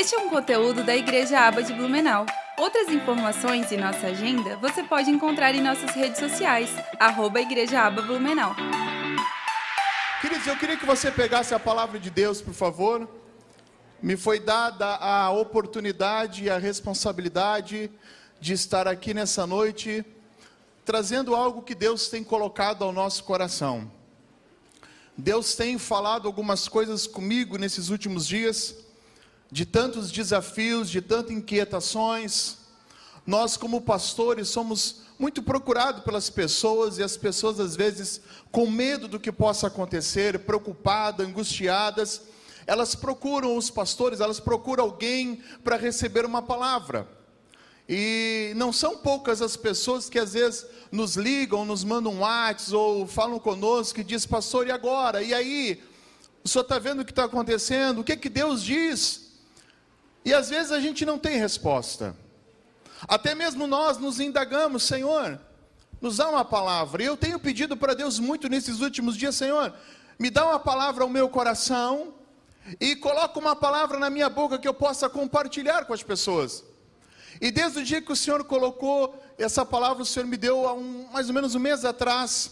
Este é um conteúdo da Igreja Aba de Blumenau. Outras informações e nossa agenda você pode encontrar em nossas redes sociais, arroba Igreja Aba Blumenau. Queridos, eu queria que você pegasse a palavra de Deus, por favor. Me foi dada a oportunidade e a responsabilidade de estar aqui nessa noite, trazendo algo que Deus tem colocado ao nosso coração. Deus tem falado algumas coisas comigo nesses últimos dias, de tantos desafios, de tantas inquietações. Nós, como pastores, somos muito procurados pelas pessoas e as pessoas, às vezes, com medo do que possa acontecer, preocupadas, angustiadas, elas procuram os pastores, elas procuram alguém para receber uma palavra. E não são poucas as pessoas que às vezes nos ligam, nos mandam um WhatsApp ou falam conosco e diz, pastor, e agora? E aí? O senhor está vendo o que está acontecendo? O que, que Deus diz? E às vezes a gente não tem resposta. Até mesmo nós nos indagamos, Senhor, nos dá uma palavra. E eu tenho pedido para Deus muito nesses últimos dias, Senhor, me dá uma palavra ao meu coração e coloca uma palavra na minha boca que eu possa compartilhar com as pessoas. E desde o dia que o Senhor colocou essa palavra, o Senhor me deu há um, mais ou menos um mês atrás.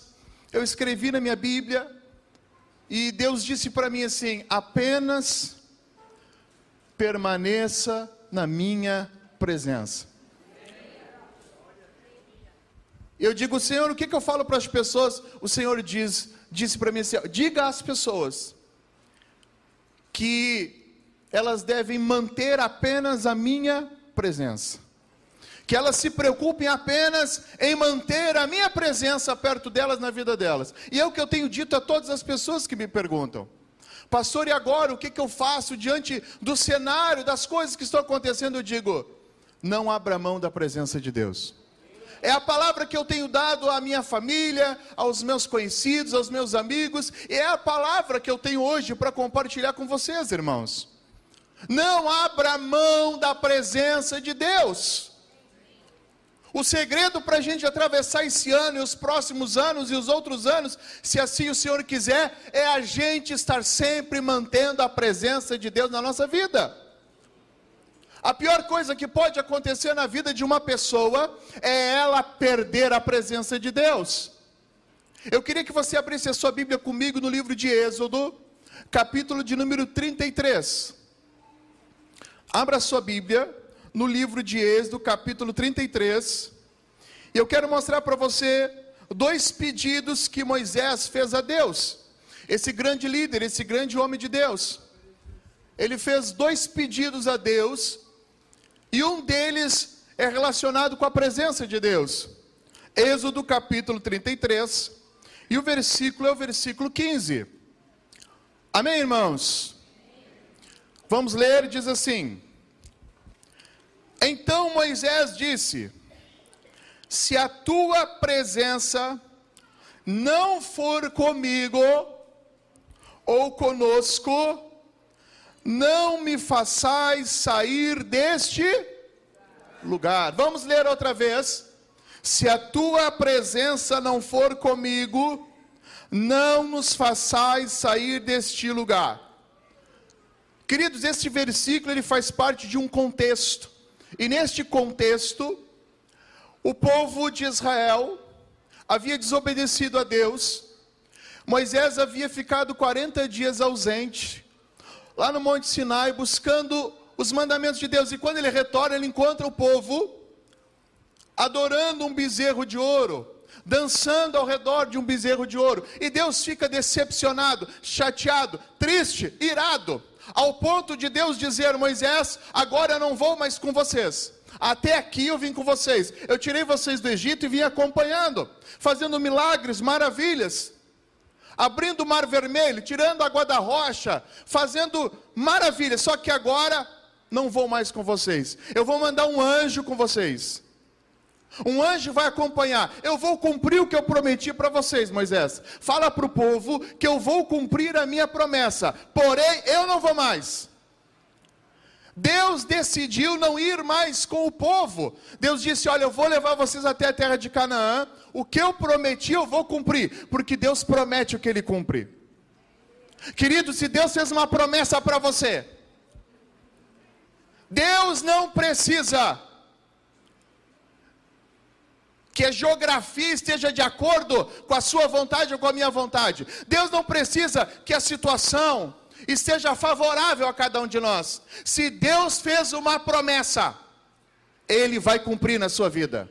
Eu escrevi na minha Bíblia e Deus disse para mim assim: apenas permaneça na minha presença. Eu digo, Senhor, o que, que eu falo para as pessoas? O Senhor diz, disse para mim assim: diga às pessoas que elas devem manter apenas a minha presença. Que elas se preocupem apenas em manter a minha presença perto delas na vida delas. E é o que eu tenho dito a todas as pessoas que me perguntam. Pastor, e agora o que, que eu faço diante do cenário, das coisas que estão acontecendo? Eu digo: não abra mão da presença de Deus. É a palavra que eu tenho dado à minha família, aos meus conhecidos, aos meus amigos, e é a palavra que eu tenho hoje para compartilhar com vocês, irmãos. Não abra mão da presença de Deus. O segredo para a gente atravessar esse ano e os próximos anos e os outros anos, se assim o Senhor quiser, é a gente estar sempre mantendo a presença de Deus na nossa vida. A pior coisa que pode acontecer na vida de uma pessoa é ela perder a presença de Deus. Eu queria que você abrisse a sua Bíblia comigo no livro de Êxodo, capítulo de número 33. Abra a sua Bíblia no livro de Êxodo, capítulo 33. E eu quero mostrar para você dois pedidos que Moisés fez a Deus. Esse grande líder, esse grande homem de Deus. Ele fez dois pedidos a Deus, e um deles é relacionado com a presença de Deus. Êxodo capítulo 33, e o versículo é o versículo 15. Amém, irmãos? Vamos ler, diz assim: Então Moisés disse: Se a tua presença não for comigo ou conosco, não me façais sair deste lugar. Vamos ler outra vez. Se a tua presença não for comigo, não nos façais sair deste lugar. Queridos, este versículo ele faz parte de um contexto. E neste contexto, o povo de Israel havia desobedecido a Deus. Moisés havia ficado 40 dias ausente, lá no Monte Sinai, buscando os mandamentos de Deus. E quando ele retorna, ele encontra o povo adorando um bezerro de ouro, dançando ao redor de um bezerro de ouro. E Deus fica decepcionado, chateado, triste, irado, ao ponto de Deus dizer: Moisés, agora eu não vou mais com vocês. Até aqui eu vim com vocês. Eu tirei vocês do Egito e vim acompanhando, fazendo milagres, maravilhas, abrindo o mar vermelho, tirando a água da rocha, fazendo maravilhas. Só que agora não vou mais com vocês. Eu vou mandar um anjo com vocês. Um anjo vai acompanhar. Eu vou cumprir o que eu prometi para vocês, Moisés. Fala para o povo que eu vou cumprir a minha promessa. Porém, eu não vou mais. Deus decidiu não ir mais com o povo. Deus disse: Olha, eu vou levar vocês até a terra de Canaã. O que eu prometi, eu vou cumprir. Porque Deus promete o que ele cumpre. Querido, se Deus fez uma promessa para você, Deus não precisa que a geografia esteja de acordo com a sua vontade ou com a minha vontade. Deus não precisa que a situação esteja favorável a cada um de nós. Se Deus fez uma promessa, Ele vai cumprir na sua vida.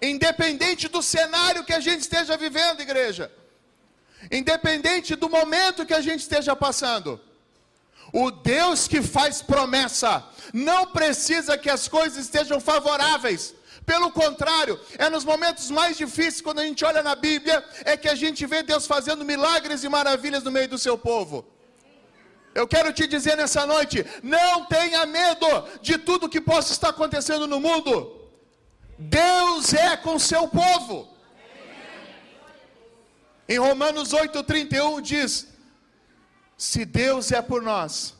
Independente do cenário que a gente esteja vivendo, igreja. Independente do momento que a gente esteja passando. O Deus que faz promessa não precisa que as coisas estejam favoráveis. Pelo contrário, é nos momentos mais difíceis, quando a gente olha na Bíblia, é que a gente vê Deus fazendo milagres e maravilhas no meio do seu povo. Eu quero te dizer nessa noite: não tenha medo de tudo que possa estar acontecendo no mundo. Deus é com seu povo. Em Romanos 8,31 diz: Se Deus é por nós,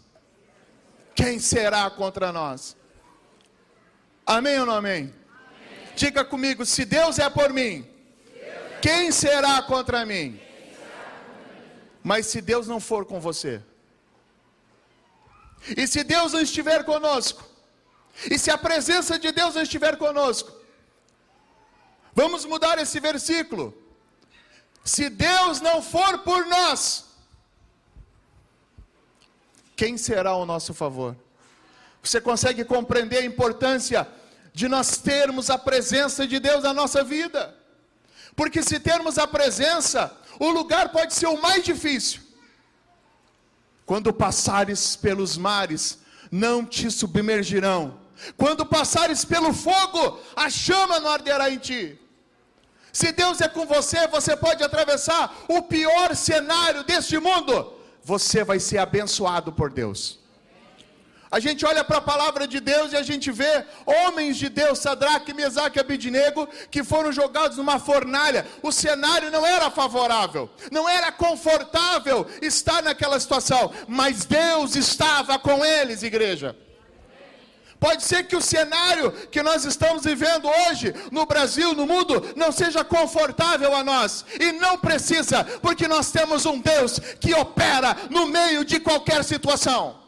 quem será contra nós? Amém ou não amém? Diga comigo: se Deus é por mim, quem será contra mim? Mas se Deus não for com você, e se Deus não estiver conosco, e se a presença de Deus não estiver conosco, vamos mudar esse versículo. Se Deus não for por nós, quem será ao nosso favor? Você consegue compreender a importância de nós termos a presença de Deus na nossa vida. Porque se termos a presença, o lugar pode ser o mais difícil. Quando passares pelos mares, não te submergirão. Quando passares pelo fogo, a chama não arderá em ti. Se Deus é com você, você pode atravessar o pior cenário deste mundo. Você vai ser abençoado por Deus. A gente olha para a palavra de Deus e a gente vê homens de Deus, Sadraque, Mesaque e Abidinego, que foram jogados numa fornalha. O cenário não era favorável, não era confortável estar naquela situação, mas Deus estava com eles, igreja. Pode ser que o cenário que nós estamos vivendo hoje, no Brasil, no mundo, não seja confortável a nós. E não precisa, porque nós temos um Deus que opera no meio de qualquer situação.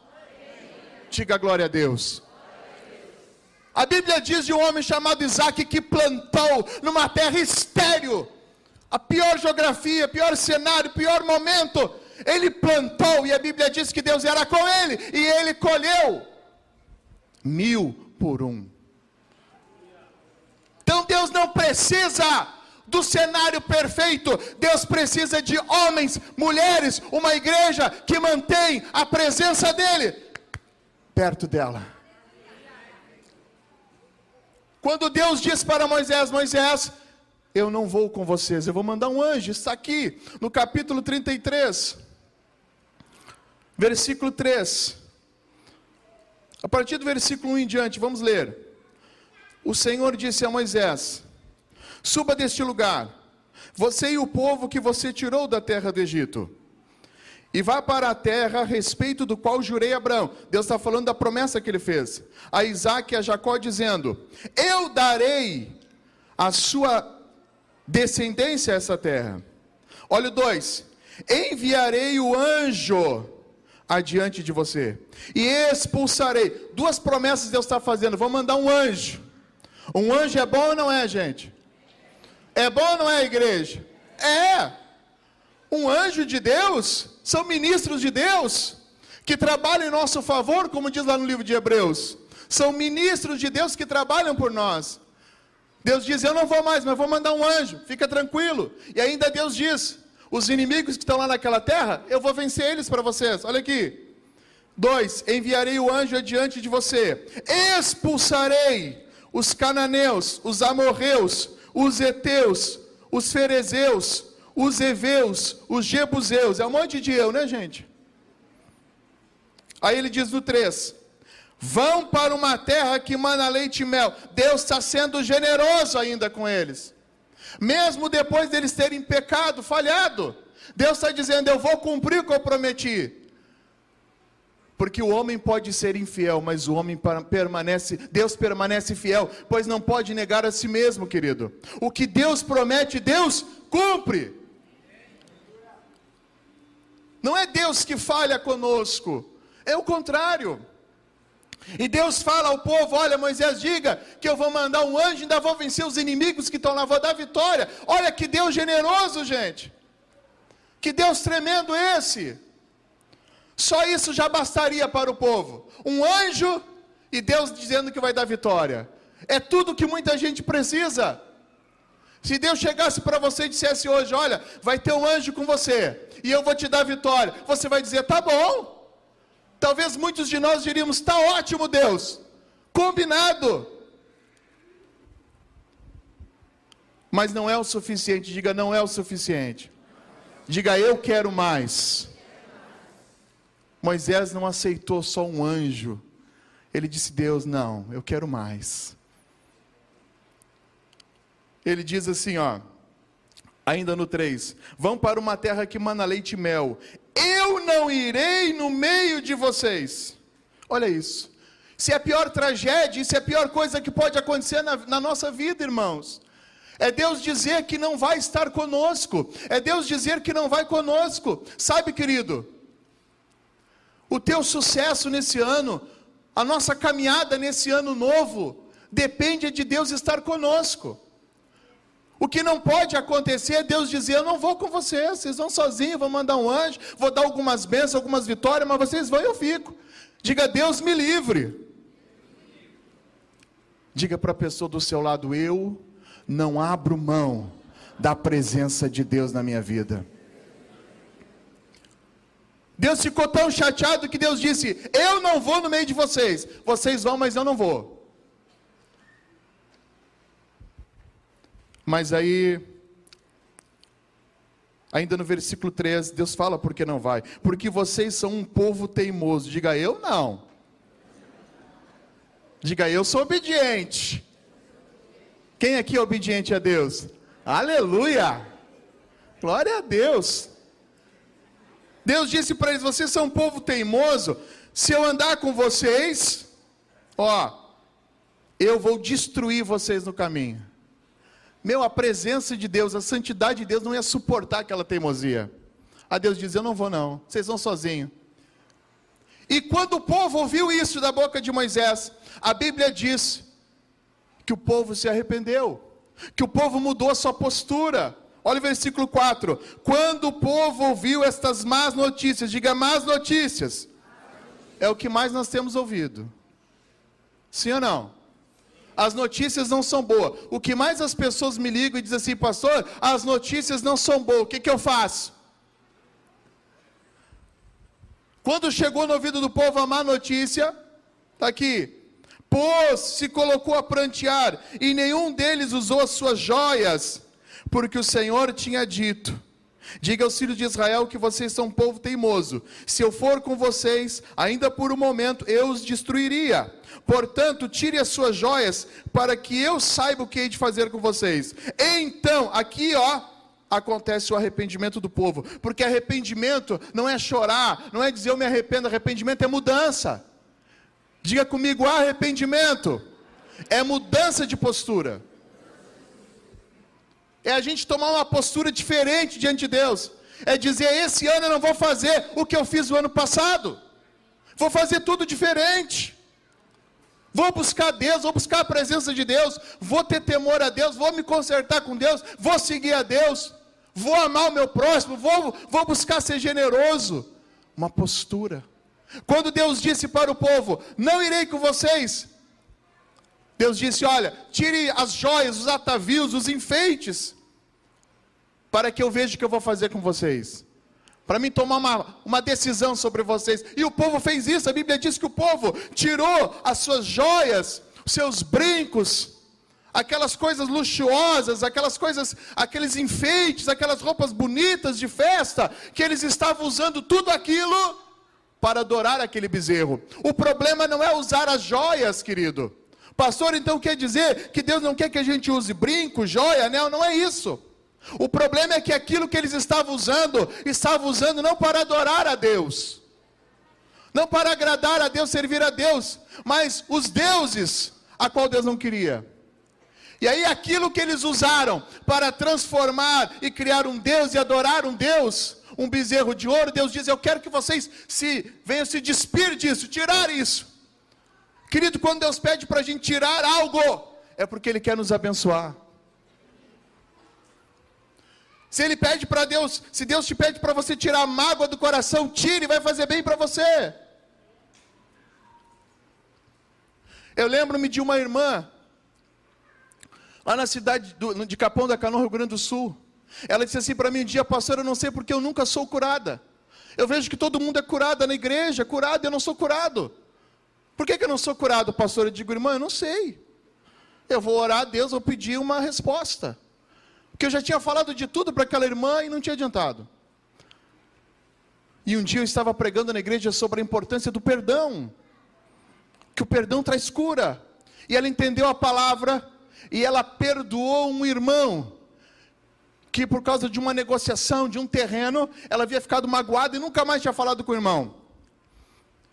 Diga glória a Deus. A Bíblia diz de um homem chamado Isaac que plantou numa terra estéril. A pior geografia, pior cenário, pior momento. Ele plantou e a Bíblia diz que Deus era com ele e ele colheu mil por um. Então Deus não precisa do cenário perfeito. Deus precisa de homens, mulheres, uma igreja que mantém a presença dele perto dela. Quando Deus diz para Moisés: Moisés, eu não vou com vocês, eu vou mandar um anjo. Está aqui no capítulo 33, versículo 3. A partir do versículo 1 em diante, vamos ler. O Senhor disse a Moisés: Suba deste lugar, você e o povo que você tirou da terra do Egito e vá para a terra a respeito do qual jurei a Abraão. Deus está falando da promessa que ele fez a Isaac e a Jacó, dizendo: Eu darei a sua descendência a essa terra. Olha o 2: Enviarei o anjo adiante de você e expulsarei. Duas promessas Deus está fazendo. Vou mandar um anjo. Um anjo é bom ou não é, gente? É bom ou não é, igreja? É. Um anjo de Deus são ministros de Deus que trabalham em nosso favor, como diz lá no livro de Hebreus. São ministros de Deus que trabalham por nós. Deus diz: Eu não vou mais, mas vou mandar um anjo, fica tranquilo. E ainda Deus diz: Os inimigos que estão lá naquela terra, eu vou vencer eles para vocês. Olha aqui. Dois, enviarei o anjo adiante de você, expulsarei os cananeus, os amorreus, os heteus, os ferezeus, os heveus, os jebuseus, é um monte de eu, né, gente? Aí ele diz no 3: Vão para uma terra que mana leite e mel. Deus está sendo generoso ainda com eles. Mesmo depois deles terem pecado, falhado. Deus está dizendo: Eu vou cumprir o que eu prometi. Porque o homem pode ser infiel, mas o homem permanece, Deus permanece fiel, pois não pode negar a si mesmo, querido. O que Deus promete, Deus cumpre. Não é Deus que falha conosco, é o contrário. E Deus fala ao povo: Olha, Moisés, diga que eu vou mandar um anjo, ainda vou vencer os inimigos que estão lá, vou dar vitória. Olha que Deus generoso, gente. Que Deus tremendo esse. Só isso já bastaria para o povo. Um anjo e Deus dizendo que vai dar vitória. É tudo que muita gente precisa. Se Deus chegasse para você e dissesse hoje: Olha, vai ter um anjo com você, e eu vou te dar vitória, você vai dizer: Tá bom. Talvez muitos de nós diríamos: Está ótimo, Deus, combinado. Mas não é o suficiente, diga: Não é o suficiente. Diga: Eu quero mais. Moisés não aceitou só um anjo, ele disse: Deus, não, eu quero mais ele diz assim, ó, ainda no 3: Vão para uma terra que mana leite e mel. Eu não irei no meio de vocês. Olha isso. Se é a pior tragédia, isso é a pior coisa que pode acontecer na, na nossa vida, irmãos. É Deus dizer que não vai estar conosco. É Deus dizer que não vai conosco. Sabe, querido? O teu sucesso nesse ano, a nossa caminhada nesse ano novo, depende de Deus estar conosco. O que não pode acontecer é Deus dizer: Eu não vou com vocês, vocês vão sozinhos, vou mandar um anjo, vou dar algumas bênçãos, algumas vitórias, mas vocês vão e eu fico. Diga: Deus me livre. Diga para a pessoa do seu lado: Eu não abro mão da presença de Deus na minha vida. Deus ficou tão chateado que Deus disse: Eu não vou no meio de vocês. Vocês vão, mas eu não vou. Mas aí, ainda no versículo 3, Deus fala por que não vai. Porque vocês são um povo teimoso. Diga eu não. Diga eu sou obediente. Quem aqui é obediente a Deus? Aleluia! Glória a Deus. Deus disse para eles: vocês são um povo teimoso. Se eu andar com vocês, ó, eu vou destruir vocês no caminho. Meu, a presença de Deus, a santidade de Deus não ia suportar aquela teimosia. A Deus diz: Eu não vou, não, vocês vão sozinhos. E quando o povo ouviu isso da boca de Moisés, a Bíblia diz que o povo se arrependeu, que o povo mudou a sua postura. Olha o versículo 4: Quando o povo ouviu estas más notícias, diga más notícias, é o que mais nós temos ouvido. Sim ou não? As notícias não são boas. O que mais as pessoas me ligam e dizem assim, pastor, as notícias não são boas, o que, que eu faço? Quando chegou no ouvido do povo a má notícia, está aqui, pôs, se colocou a prantear, e nenhum deles usou as suas joias, porque o Senhor tinha dito: Diga aos filhos de Israel que vocês são um povo teimoso. Se eu for com vocês, ainda por um momento, eu os destruiria. Portanto, tire as suas joias, para que eu saiba o que hei de fazer com vocês. Então, aqui ó, acontece o arrependimento do povo, porque arrependimento não é chorar, não é dizer eu me arrependo, arrependimento é mudança. Diga comigo, arrependimento é mudança de postura. É a gente tomar uma postura diferente diante de Deus. É dizer, esse ano eu não vou fazer o que eu fiz o ano passado. Vou fazer tudo diferente. Vou buscar Deus, vou buscar a presença de Deus, vou ter temor a Deus, vou me consertar com Deus, vou seguir a Deus, vou amar o meu próximo, vou, vou buscar ser generoso. Uma postura. Quando Deus disse para o povo: Não irei com vocês, Deus disse: Olha, tire as joias, os atavios, os enfeites, para que eu veja o que eu vou fazer com vocês. Para mim tomar uma, uma decisão sobre vocês. E o povo fez isso. A Bíblia diz que o povo tirou as suas joias, os seus brincos, aquelas coisas luxuosas, aquelas coisas, aqueles enfeites, aquelas roupas bonitas de festa, que eles estavam usando tudo aquilo para adorar aquele bezerro. O problema não é usar as joias, querido. Pastor, então quer dizer que Deus não quer que a gente use brinco, joia, anel? Não é isso. O problema é que aquilo que eles estavam usando, estavam usando não para adorar a Deus, não para agradar a Deus, servir a Deus, mas os deuses a qual Deus não queria. E aí aquilo que eles usaram para transformar e criar um Deus e adorar um Deus, um bezerro de ouro, Deus diz: Eu quero que vocês se venham se despir disso, tirar isso. Querido, quando Deus pede para a gente tirar algo, é porque Ele quer nos abençoar. Se Ele pede para Deus, se Deus te pede para você tirar a mágoa do coração, tire, vai fazer bem para você. Eu lembro-me de uma irmã, lá na cidade do, de Capão da Canoa, Rio Grande do Sul. Ela disse assim para mim um dia, pastor, eu não sei porque eu nunca sou curada. Eu vejo que todo mundo é curado na igreja, curado, eu não sou curado. Por que, que eu não sou curado, pastor? Eu digo, irmã, eu não sei. Eu vou orar a Deus, vou pedir uma resposta. Porque eu já tinha falado de tudo para aquela irmã e não tinha adiantado. E um dia eu estava pregando na igreja sobre a importância do perdão. Que o perdão traz cura. E ela entendeu a palavra e ela perdoou um irmão que por causa de uma negociação de um terreno, ela havia ficado magoada e nunca mais tinha falado com o irmão.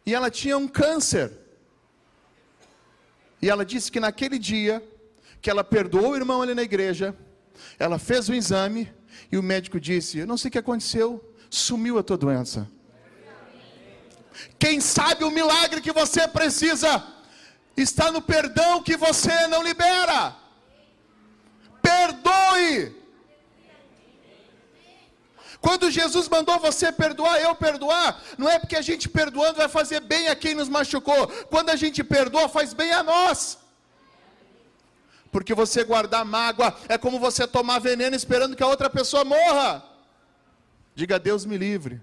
E ela tinha um câncer. E ela disse que naquele dia, que ela perdoou o irmão ali na igreja, ela fez o exame e o médico disse: Eu não sei o que aconteceu, sumiu a tua doença. Quem sabe o milagre que você precisa está no perdão que você não libera. Perdoe. Quando Jesus mandou você perdoar, eu perdoar, não é porque a gente perdoando vai fazer bem a quem nos machucou. Quando a gente perdoa, faz bem a nós. Porque você guardar mágoa é como você tomar veneno esperando que a outra pessoa morra. Diga, Deus me livre.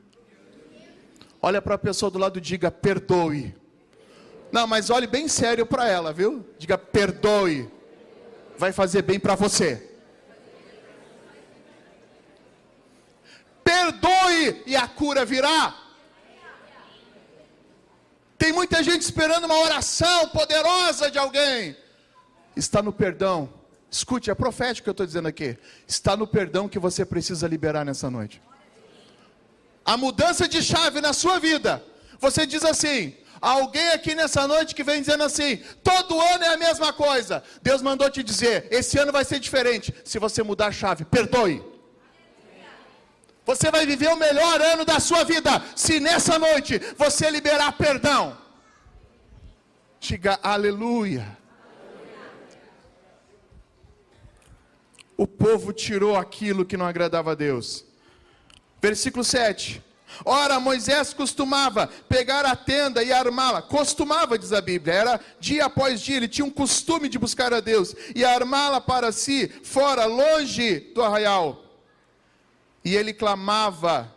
Olha para a pessoa do lado e diga, perdoe. Não, mas olhe bem sério para ela, viu? Diga, perdoe. Vai fazer bem para você. Perdoe e a cura virá. Tem muita gente esperando uma oração poderosa de alguém. Está no perdão. Escute, é profético que eu estou dizendo aqui. Está no perdão que você precisa liberar nessa noite. A mudança de chave na sua vida. Você diz assim: alguém aqui nessa noite que vem dizendo assim: todo ano é a mesma coisa. Deus mandou te dizer: esse ano vai ser diferente. Se você mudar a chave, perdoe. Você vai viver o melhor ano da sua vida se nessa noite você liberar perdão. Diga aleluia. O povo tirou aquilo que não agradava a Deus. Versículo 7. Ora, Moisés costumava pegar a tenda e armá-la. Costumava, diz a Bíblia. Era dia após dia. Ele tinha um costume de buscar a Deus e armá-la para si, fora, longe do arraial e ele clamava,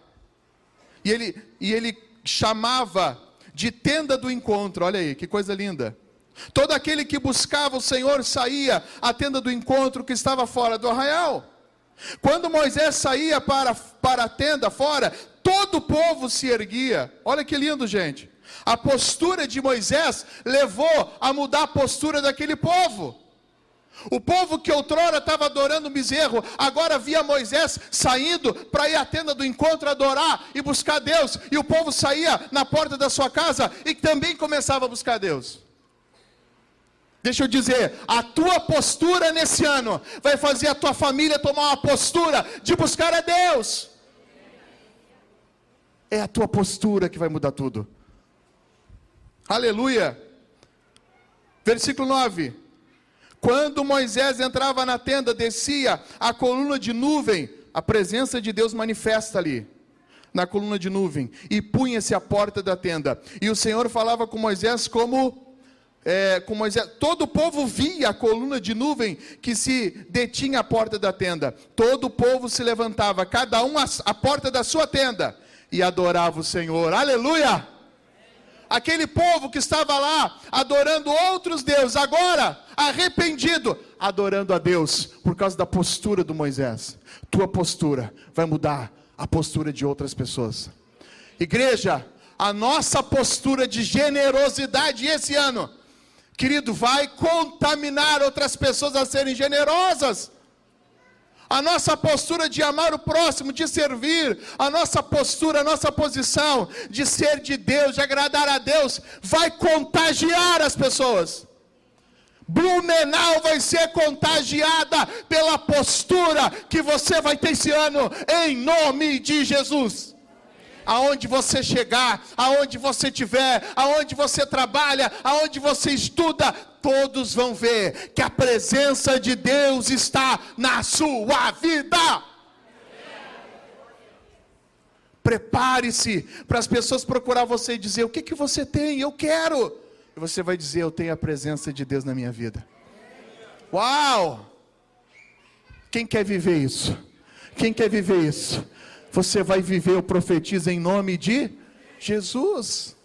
e ele, e ele chamava de tenda do encontro, olha aí, que coisa linda. Todo aquele que buscava o Senhor saía à tenda do encontro que estava fora do arraial. Quando Moisés saía para, para a tenda fora, todo o povo se erguia. Olha que lindo, gente. A postura de Moisés levou a mudar a postura daquele povo. O povo que outrora estava adorando o bezerro, agora via Moisés saindo para ir à tenda do encontro adorar e buscar Deus. E o povo saía na porta da sua casa e também começava a buscar Deus. Deixa eu dizer, a tua postura nesse ano vai fazer a tua família tomar uma postura de buscar a Deus. É a tua postura que vai mudar tudo. Aleluia. Versículo 9. Quando Moisés entrava na tenda, descia a coluna de nuvem, a presença de Deus manifesta ali, na coluna de nuvem, e punha-se a porta da tenda. E o Senhor falava com Moisés como é, com Moisés, todo o povo via a coluna de nuvem que se detinha à porta da tenda. Todo o povo se levantava, cada um à porta da sua tenda, e adorava o Senhor. Aleluia! Aquele povo que estava lá adorando outros deuses, agora arrependido, adorando a Deus por causa da postura do Moisés. Tua postura vai mudar a postura de outras pessoas. Igreja, a nossa postura de generosidade esse ano, querido, vai contaminar outras pessoas a serem generosas. A nossa postura de amar o próximo, de servir, a nossa postura, a nossa posição de ser de Deus, de agradar a Deus, vai contagiar as pessoas. Blumenau vai ser contagiada pela postura que você vai ter esse ano, em nome de Jesus. aonde você chegar, aonde você estiver, aonde você trabalha, aonde você estuda, todos vão ver que a presença de Deus está na sua vida. Prepare-se para as pessoas procurar você e dizer: O que, que você tem? Eu quero. E você vai dizer: Eu tenho a presença de Deus na minha vida. Uau! Quem quer viver isso? Quem quer viver isso? Você vai viver, eu profetizo em nome de Jesus.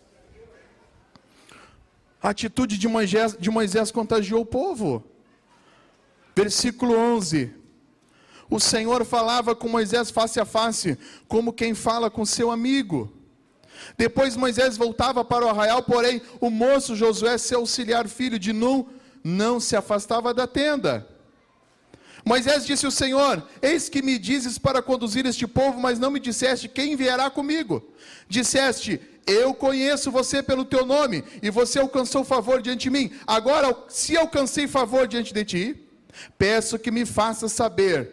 A atitude de Moisés, de Moisés contagiou o povo. Versículo 11. O Senhor falava com Moisés face a face, como quem fala com seu amigo. Depois Moisés voltava para o arraial, porém o moço Josué, seu auxiliar filho de Nun, não se afastava da tenda. Moisés disse ao Senhor: Eis que me dizes para conduzir este povo, mas não me disseste quem enviará comigo. Disseste: Eu conheço você pelo teu nome, e você alcançou favor diante de mim. Agora, se alcancei favor diante de ti, peço que me faças saber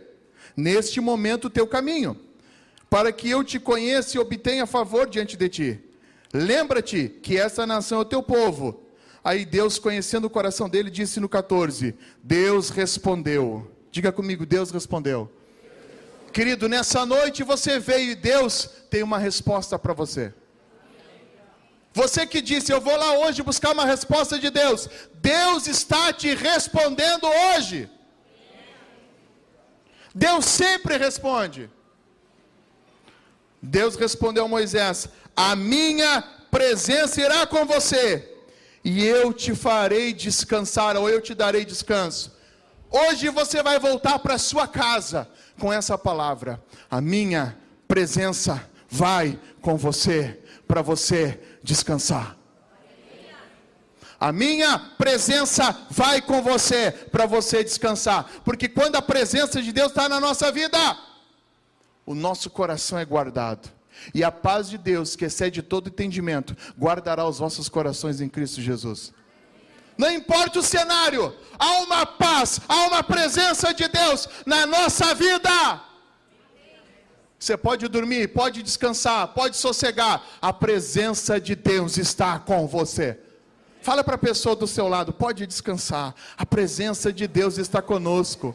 neste momento o teu caminho, para que eu te conheça e obtenha favor diante de ti. Lembra-te que essa nação é o teu povo. Aí Deus, conhecendo o coração dele, disse no 14: Deus respondeu. Diga comigo, Deus respondeu. Querido, nessa noite você veio e Deus tem uma resposta para você. Você que disse, eu vou lá hoje buscar uma resposta de Deus. Deus está te respondendo hoje. Deus sempre responde. Deus respondeu a Moisés: A minha presença irá com você, e eu te farei descansar, ou eu te darei descanso. Hoje você vai voltar para sua casa com essa palavra: A minha presença vai com você, para você descansar. A minha presença vai com você para você descansar, porque quando a presença de Deus está na nossa vida, o nosso coração é guardado. E a paz de Deus, que excede todo entendimento, guardará os vossos corações em Cristo Jesus. Não importa o cenário, há uma paz, há uma presença de Deus na nossa vida. Você pode dormir, pode descansar, pode sossegar, a presença de Deus está com você. Fala para a pessoa do seu lado, pode descansar. A presença de Deus está conosco.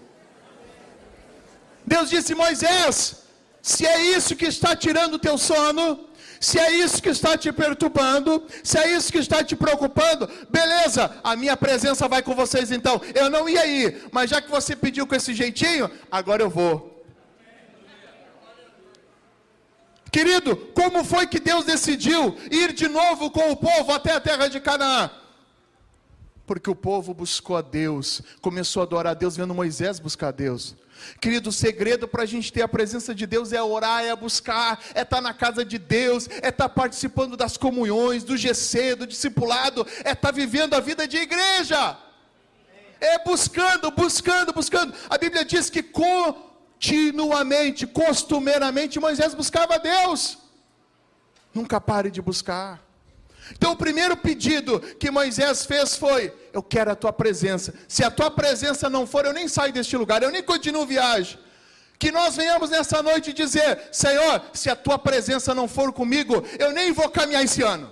Deus disse: Moisés, se é isso que está tirando o teu sono, se é isso que está te perturbando, se é isso que está te preocupando, beleza, a minha presença vai com vocês então. Eu não ia ir, mas já que você pediu com esse jeitinho, agora eu vou. Querido, como foi que Deus decidiu ir de novo com o povo até a terra de Canaã? Porque o povo buscou a Deus, começou a adorar a Deus, vendo Moisés buscar a Deus. Querido, o segredo para a gente ter a presença de Deus é orar, é buscar, é estar tá na casa de Deus, é estar tá participando das comunhões, do GC, do discipulado, é estar tá vivendo a vida de igreja. É buscando, buscando, buscando. A Bíblia diz que com continuamente, costumeiramente, Moisés buscava Deus. Nunca pare de buscar. Então, o primeiro pedido que Moisés fez foi: Eu quero a tua presença. Se a tua presença não for, eu nem saio deste lugar, eu nem continuo viagem. Que nós venhamos nessa noite dizer: Senhor, se a tua presença não for comigo, eu nem vou caminhar esse ano.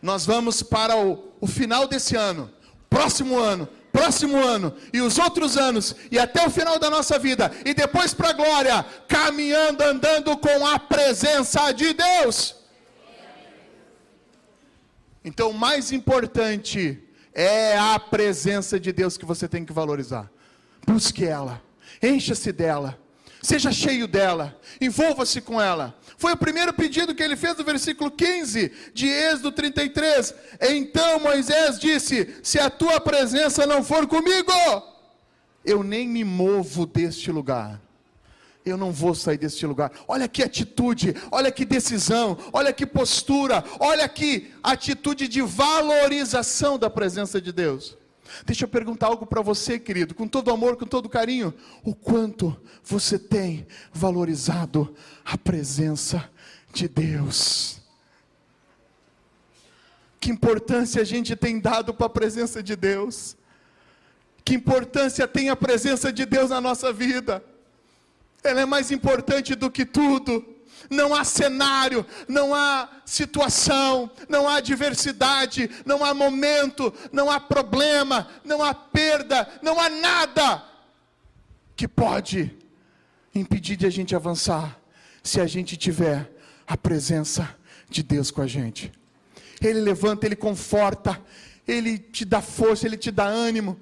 Nós vamos para o, o final desse ano, próximo ano, próximo ano, e os outros anos, e até o final da nossa vida, e depois para a glória, caminhando, andando com a presença de Deus. Então, o mais importante é a presença de Deus que você tem que valorizar. Busque ela, encha-se dela, seja cheio dela, envolva-se com ela. Foi o primeiro pedido que ele fez no versículo 15 de Êxodo 33. Então Moisés disse: Se a tua presença não for comigo, eu nem me movo deste lugar. Eu não vou sair deste lugar. Olha que atitude, olha que decisão, olha que postura, olha que atitude de valorização da presença de Deus. Deixa eu perguntar algo para você, querido, com todo amor, com todo carinho. O quanto você tem valorizado a presença de Deus? Que importância a gente tem dado para a presença de Deus? Que importância tem a presença de Deus na nossa vida? Ela é mais importante do que tudo. Não há cenário, não há situação, não há adversidade, não há momento, não há problema, não há perda, não há nada que pode impedir de a gente avançar, se a gente tiver a presença de Deus com a gente. Ele levanta, ele conforta, ele te dá força, ele te dá ânimo.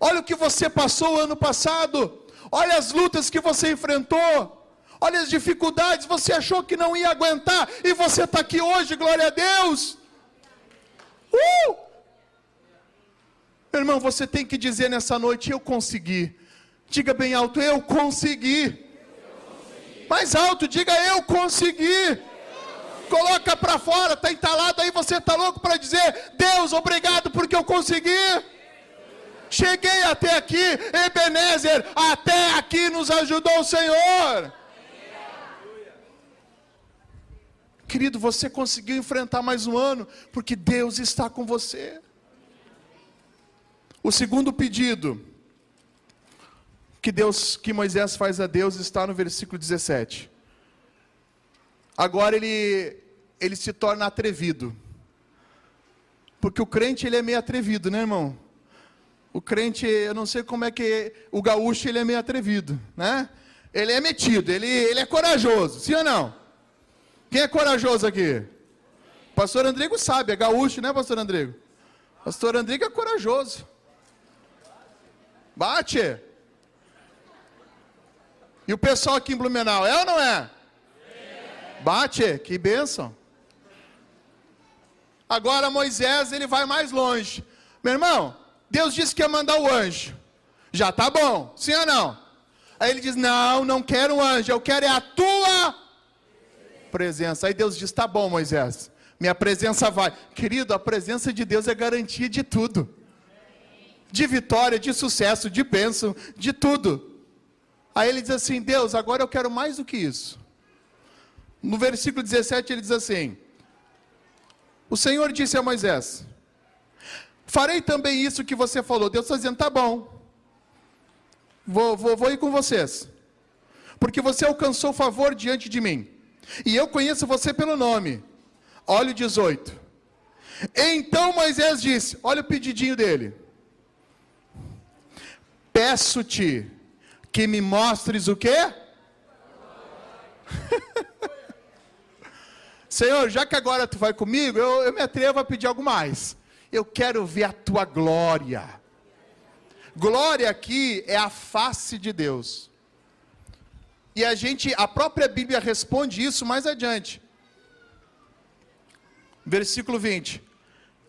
Olha o que você passou ano passado, olha as lutas que você enfrentou. Olha as dificuldades, você achou que não ia aguentar e você está aqui hoje, glória a Deus. Uh! Irmão, você tem que dizer nessa noite: Eu consegui. Diga bem alto: Eu consegui. Mais alto, diga: Eu consegui. Coloca para fora, está entalado aí, você está louco para dizer: Deus, obrigado porque eu consegui. Cheguei até aqui, Ebenezer, até aqui nos ajudou o Senhor. Querido, você conseguiu enfrentar mais um ano, porque Deus está com você. O segundo pedido que Deus, que Moisés faz a Deus está no versículo 17. Agora ele ele se torna atrevido. Porque o crente ele é meio atrevido, né, irmão? O crente, eu não sei como é que o gaúcho ele é meio atrevido, né? Ele é metido, ele, ele é corajoso, sim ou não? Quem é corajoso aqui? Pastor Andrigo sabe, é gaúcho, né, Pastor Andrigo? Pastor Andrigo é corajoso. Bate. E o pessoal aqui em Blumenau, é ou não é? Bate, que bênção. Agora Moisés, ele vai mais longe. Meu irmão, Deus disse que ia mandar o anjo. Já tá bom, sim ou não? Aí ele diz: Não, não quero um anjo, eu quero é a tua presença. Aí Deus diz: Tá bom, Moisés, minha presença vai. Querido, a presença de Deus é garantia de tudo: de vitória, de sucesso, de bênção, de tudo. Aí ele diz assim: Deus, agora eu quero mais do que isso. No versículo 17 ele diz assim: O Senhor disse a Moisés: Farei também isso que você falou. Deus está dizendo: Tá bom, vou, vou, vou ir com vocês, porque você alcançou favor diante de mim. E eu conheço você pelo nome. Olha o 18. Então Moisés disse: Olha o pedidinho dele. Peço-te que me mostres o quê? Senhor, já que agora tu vai comigo, eu, eu me atrevo a pedir algo mais. Eu quero ver a tua glória. Glória aqui é a face de Deus. E a gente, a própria Bíblia responde isso mais adiante. Versículo 20.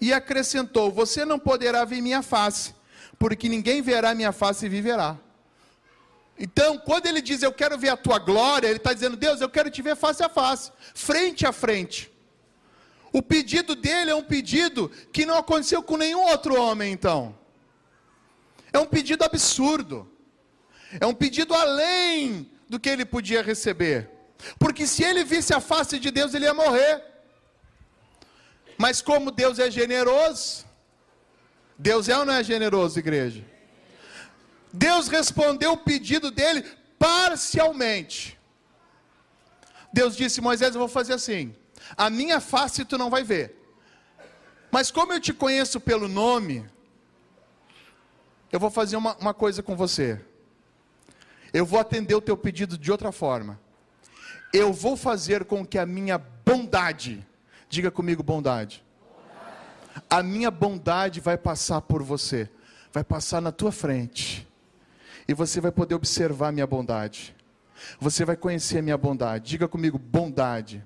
E acrescentou: Você não poderá ver minha face, porque ninguém verá minha face e viverá. Então, quando ele diz eu quero ver a tua glória, ele está dizendo, Deus, eu quero te ver face a face, frente a frente. O pedido dele é um pedido que não aconteceu com nenhum outro homem, então. É um pedido absurdo. É um pedido além do que ele podia receber. Porque se ele visse a face de Deus, ele ia morrer. Mas como Deus é generoso, Deus é ou não é generoso, igreja? Deus respondeu o pedido dele parcialmente. Deus disse: Moisés, eu vou fazer assim. A minha face tu não vai ver. Mas como eu te conheço pelo nome, eu vou fazer uma, uma coisa com você. Eu vou atender o teu pedido de outra forma. Eu vou fazer com que a minha bondade, diga comigo bondade. A minha bondade vai passar por você, vai passar na tua frente. E você vai poder observar a minha bondade. Você vai conhecer a minha bondade. Diga comigo bondade.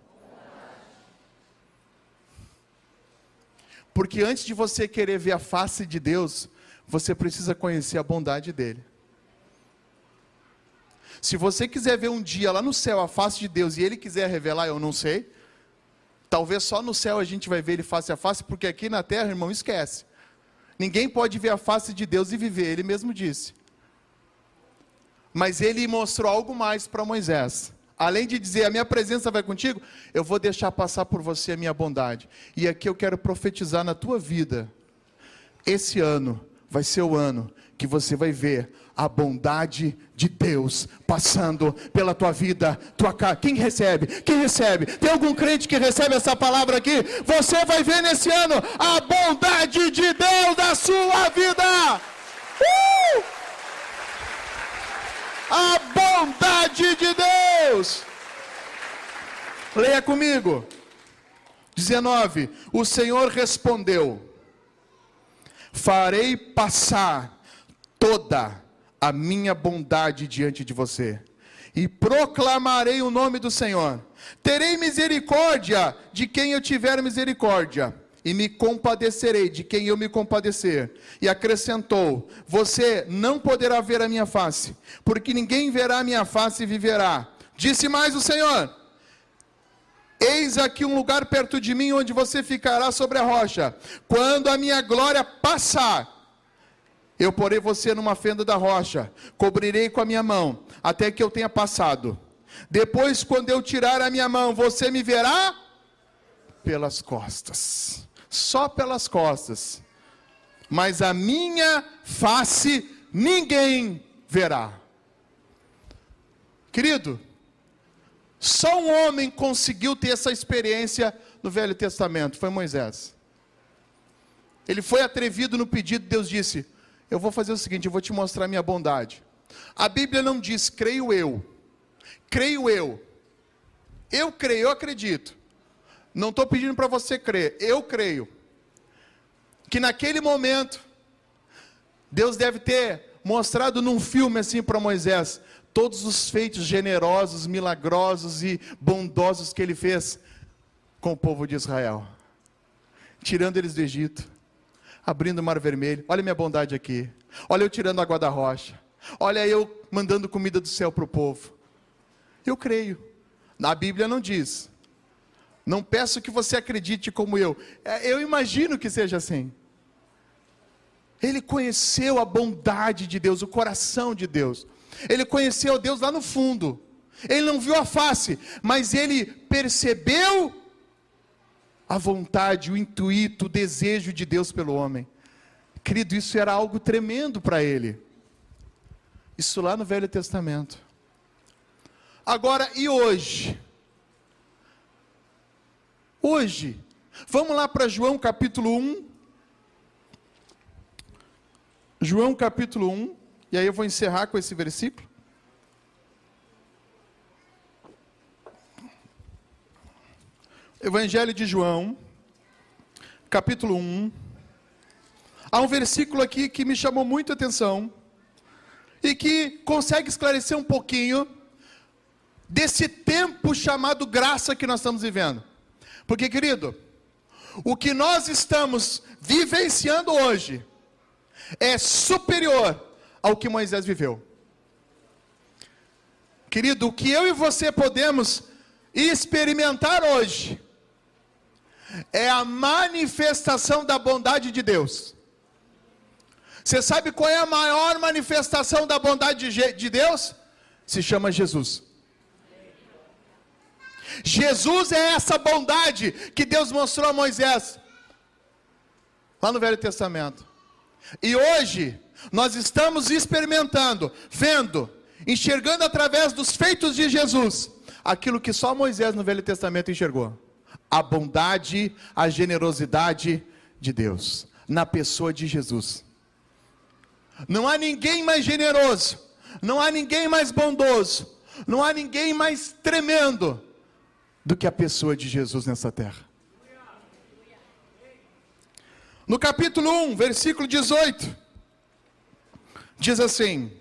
Porque antes de você querer ver a face de Deus, você precisa conhecer a bondade dele. Se você quiser ver um dia lá no céu a face de Deus e ele quiser revelar, eu não sei. Talvez só no céu a gente vai ver ele face a face, porque aqui na terra, irmão, esquece. Ninguém pode ver a face de Deus e viver, ele mesmo disse. Mas ele mostrou algo mais para Moisés. Além de dizer, a minha presença vai contigo, eu vou deixar passar por você a minha bondade. E aqui eu quero profetizar na tua vida. Esse ano vai ser o ano que você vai ver a bondade de Deus passando pela tua vida, tua casa. Quem recebe? Quem recebe? Tem algum crente que recebe essa palavra aqui? Você vai ver nesse ano a bondade de Deus na sua vida. Uh! A bondade de Deus. Leia comigo. 19. O Senhor respondeu: Farei passar toda a minha bondade diante de você, e proclamarei o nome do Senhor. Terei misericórdia de quem eu tiver misericórdia, e me compadecerei de quem eu me compadecer. E acrescentou: Você não poderá ver a minha face, porque ninguém verá a minha face e viverá. Disse mais o Senhor: Eis aqui um lugar perto de mim onde você ficará sobre a rocha. Quando a minha glória passar, eu porei você numa fenda da rocha, cobrirei com a minha mão, até que eu tenha passado. Depois, quando eu tirar a minha mão, você me verá pelas costas, só pelas costas. Mas a minha face ninguém verá. Querido, só um homem conseguiu ter essa experiência no Velho Testamento, foi Moisés. Ele foi atrevido no pedido, Deus disse: eu vou fazer o seguinte, eu vou te mostrar minha bondade. A Bíblia não diz creio eu. Creio eu. Eu creio, eu acredito. Não estou pedindo para você crer, eu creio. Que naquele momento, Deus deve ter mostrado num filme assim para Moisés, todos os feitos generosos, milagrosos e bondosos que ele fez com o povo de Israel, tirando eles do Egito abrindo o mar vermelho. Olha minha bondade aqui. Olha eu tirando água da rocha. Olha eu mandando comida do céu para o povo. Eu creio. Na Bíblia não diz. Não peço que você acredite como eu. É, eu imagino que seja assim. Ele conheceu a bondade de Deus, o coração de Deus. Ele conheceu Deus lá no fundo. Ele não viu a face, mas ele percebeu a vontade, o intuito, o desejo de Deus pelo homem. Querido, isso era algo tremendo para ele. Isso lá no Velho Testamento. Agora, e hoje? Hoje, vamos lá para João capítulo 1. João capítulo 1, e aí eu vou encerrar com esse versículo. Evangelho de João, capítulo 1. Há um versículo aqui que me chamou muito atenção e que consegue esclarecer um pouquinho desse tempo chamado graça que nós estamos vivendo. Porque, querido, o que nós estamos vivenciando hoje é superior ao que Moisés viveu. Querido, o que eu e você podemos experimentar hoje é a manifestação da bondade de Deus. Você sabe qual é a maior manifestação da bondade de Deus? Se chama Jesus. Jesus é essa bondade que Deus mostrou a Moisés, lá no Velho Testamento. E hoje, nós estamos experimentando, vendo, enxergando através dos feitos de Jesus, aquilo que só Moisés no Velho Testamento enxergou a bondade, a generosidade de Deus na pessoa de Jesus. Não há ninguém mais generoso, não há ninguém mais bondoso, não há ninguém mais tremendo do que a pessoa de Jesus nessa terra. No capítulo 1, versículo 18, diz assim: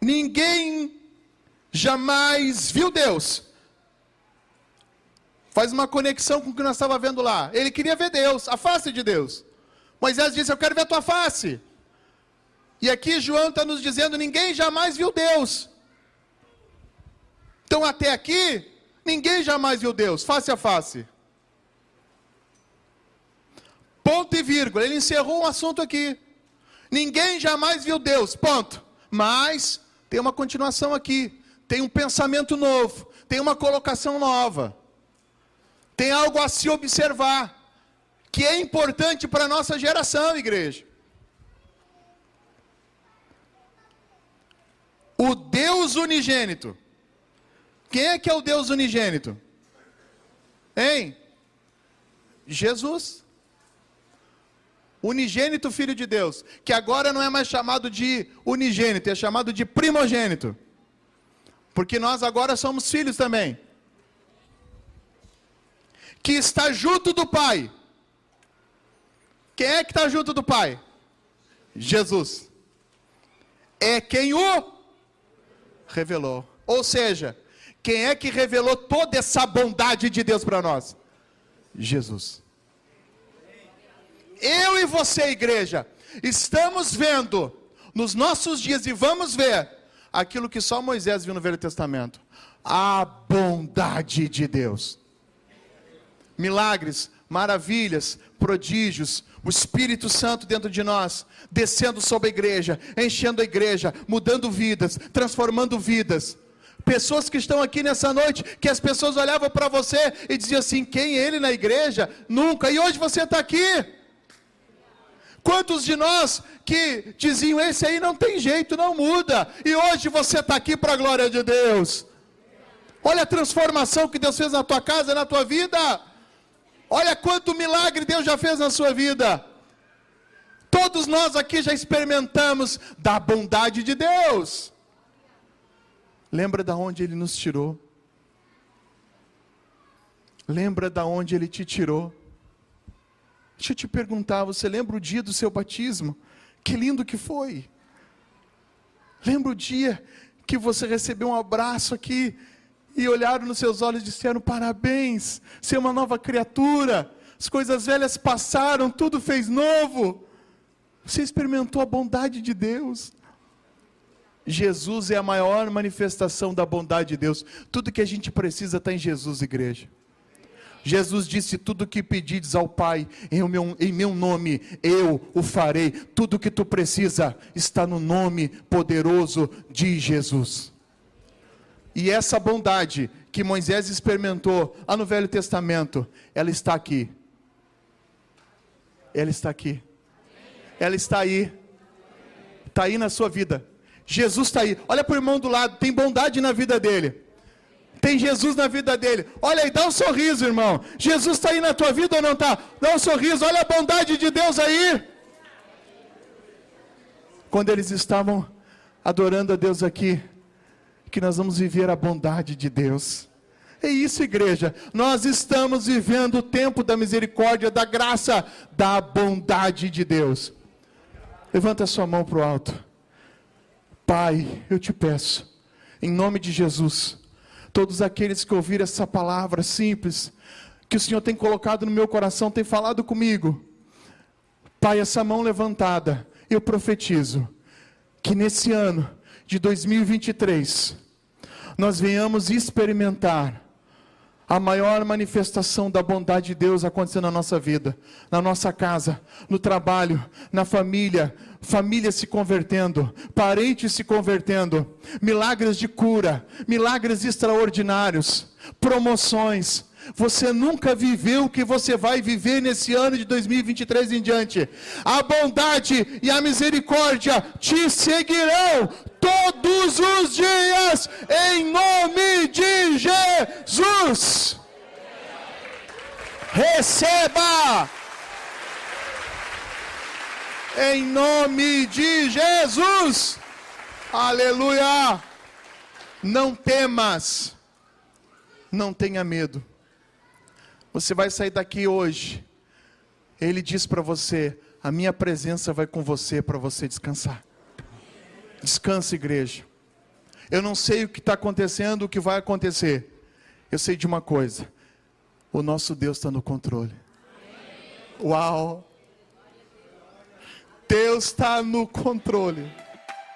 Ninguém jamais viu Deus faz uma conexão com o que nós estávamos vendo lá. Ele queria ver Deus, a face de Deus. Moisés disse: Eu quero ver a tua face. E aqui João está nos dizendo: ninguém jamais viu Deus. Então, até aqui, ninguém jamais viu Deus, face a face. Ponto e vírgula. Ele encerrou um assunto aqui. Ninguém jamais viu Deus. Ponto. Mas tem uma continuação aqui. Tem um pensamento novo. Tem uma colocação nova tem algo a se observar que é importante para a nossa geração, igreja. O Deus unigênito. Quem é que é o Deus unigênito? Hein? Jesus. Unigênito Filho de Deus, que agora não é mais chamado de unigênito, é chamado de primogênito. Porque nós agora somos filhos também. Que está junto do Pai. Quem é que está junto do Pai? Jesus. É quem o revelou. Ou seja, quem é que revelou toda essa bondade de Deus para nós? Jesus. Eu e você, igreja, estamos vendo nos nossos dias e vamos ver aquilo que só Moisés viu no Velho Testamento: a bondade de Deus. Milagres, maravilhas, prodígios, o Espírito Santo dentro de nós, descendo sobre a igreja, enchendo a igreja, mudando vidas, transformando vidas. Pessoas que estão aqui nessa noite, que as pessoas olhavam para você e diziam assim: quem é ele na igreja? Nunca. E hoje você está aqui. Quantos de nós que diziam: esse aí não tem jeito, não muda, e hoje você está aqui para a glória de Deus. Olha a transformação que Deus fez na tua casa, na tua vida. Olha quanto milagre Deus já fez na sua vida. Todos nós aqui já experimentamos da bondade de Deus. Lembra da onde ele nos tirou? Lembra da onde ele te tirou? Deixa eu te perguntar, você lembra o dia do seu batismo? Que lindo que foi. Lembra o dia que você recebeu um abraço aqui e olharam nos seus olhos e disseram: Parabéns, você é uma nova criatura, as coisas velhas passaram, tudo fez novo. Você experimentou a bondade de Deus. Jesus é a maior manifestação da bondade de Deus. Tudo que a gente precisa está em Jesus, igreja. Jesus disse: Tudo que pedides ao Pai em meu, em meu nome, eu o farei. Tudo que tu precisa está no nome poderoso de Jesus. E essa bondade que Moisés experimentou lá no Velho Testamento, ela está aqui. Ela está aqui. Ela está aí. Está aí na sua vida. Jesus está aí. Olha para o irmão do lado, tem bondade na vida dele. Tem Jesus na vida dele. Olha aí, dá um sorriso, irmão. Jesus está aí na tua vida ou não está? Dá um sorriso, olha a bondade de Deus aí. Quando eles estavam adorando a Deus aqui, que nós vamos viver a bondade de Deus. É isso, igreja. Nós estamos vivendo o tempo da misericórdia, da graça, da bondade de Deus. Levanta a sua mão para o alto. Pai, eu te peço, em nome de Jesus, todos aqueles que ouviram essa palavra simples, que o Senhor tem colocado no meu coração, tem falado comigo. Pai, essa mão levantada, eu profetizo que nesse ano de 2023 nós venhamos experimentar a maior manifestação da bondade de Deus acontecendo na nossa vida, na nossa casa, no trabalho, na família, família se convertendo, parentes se convertendo, milagres de cura, milagres extraordinários, promoções. Você nunca viveu o que você vai viver nesse ano de 2023 em diante. A bondade e a misericórdia te seguirão todos os dias, em nome de Jesus. Receba! Em nome de Jesus. Aleluia! Não temas, não tenha medo. Você vai sair daqui hoje. Ele diz para você: A minha presença vai com você para você descansar. Descansa, igreja. Eu não sei o que está acontecendo, o que vai acontecer. Eu sei de uma coisa: o nosso Deus está no controle. Uau! Deus está no controle.